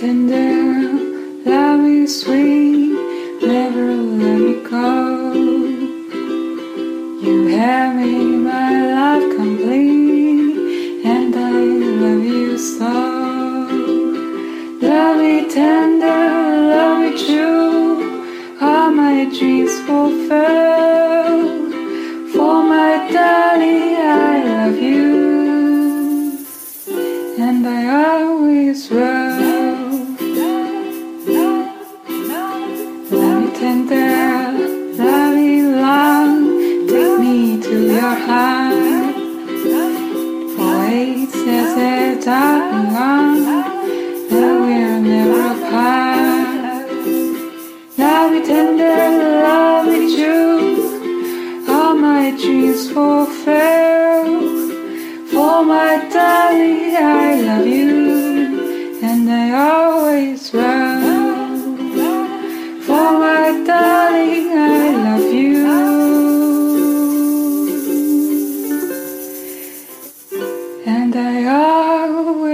tender, love is sweet, never let me go. You have made my life complete, and I love you so. Love me tender, love me true, all my dreams fulfilled. For my darling, I love you, and I always will. tender, loving long, take me to your heart. For it says a darling one that will never part. Love tender, love it true, all my dreams fulfill. For my darling, I love you, and I always will. and I always.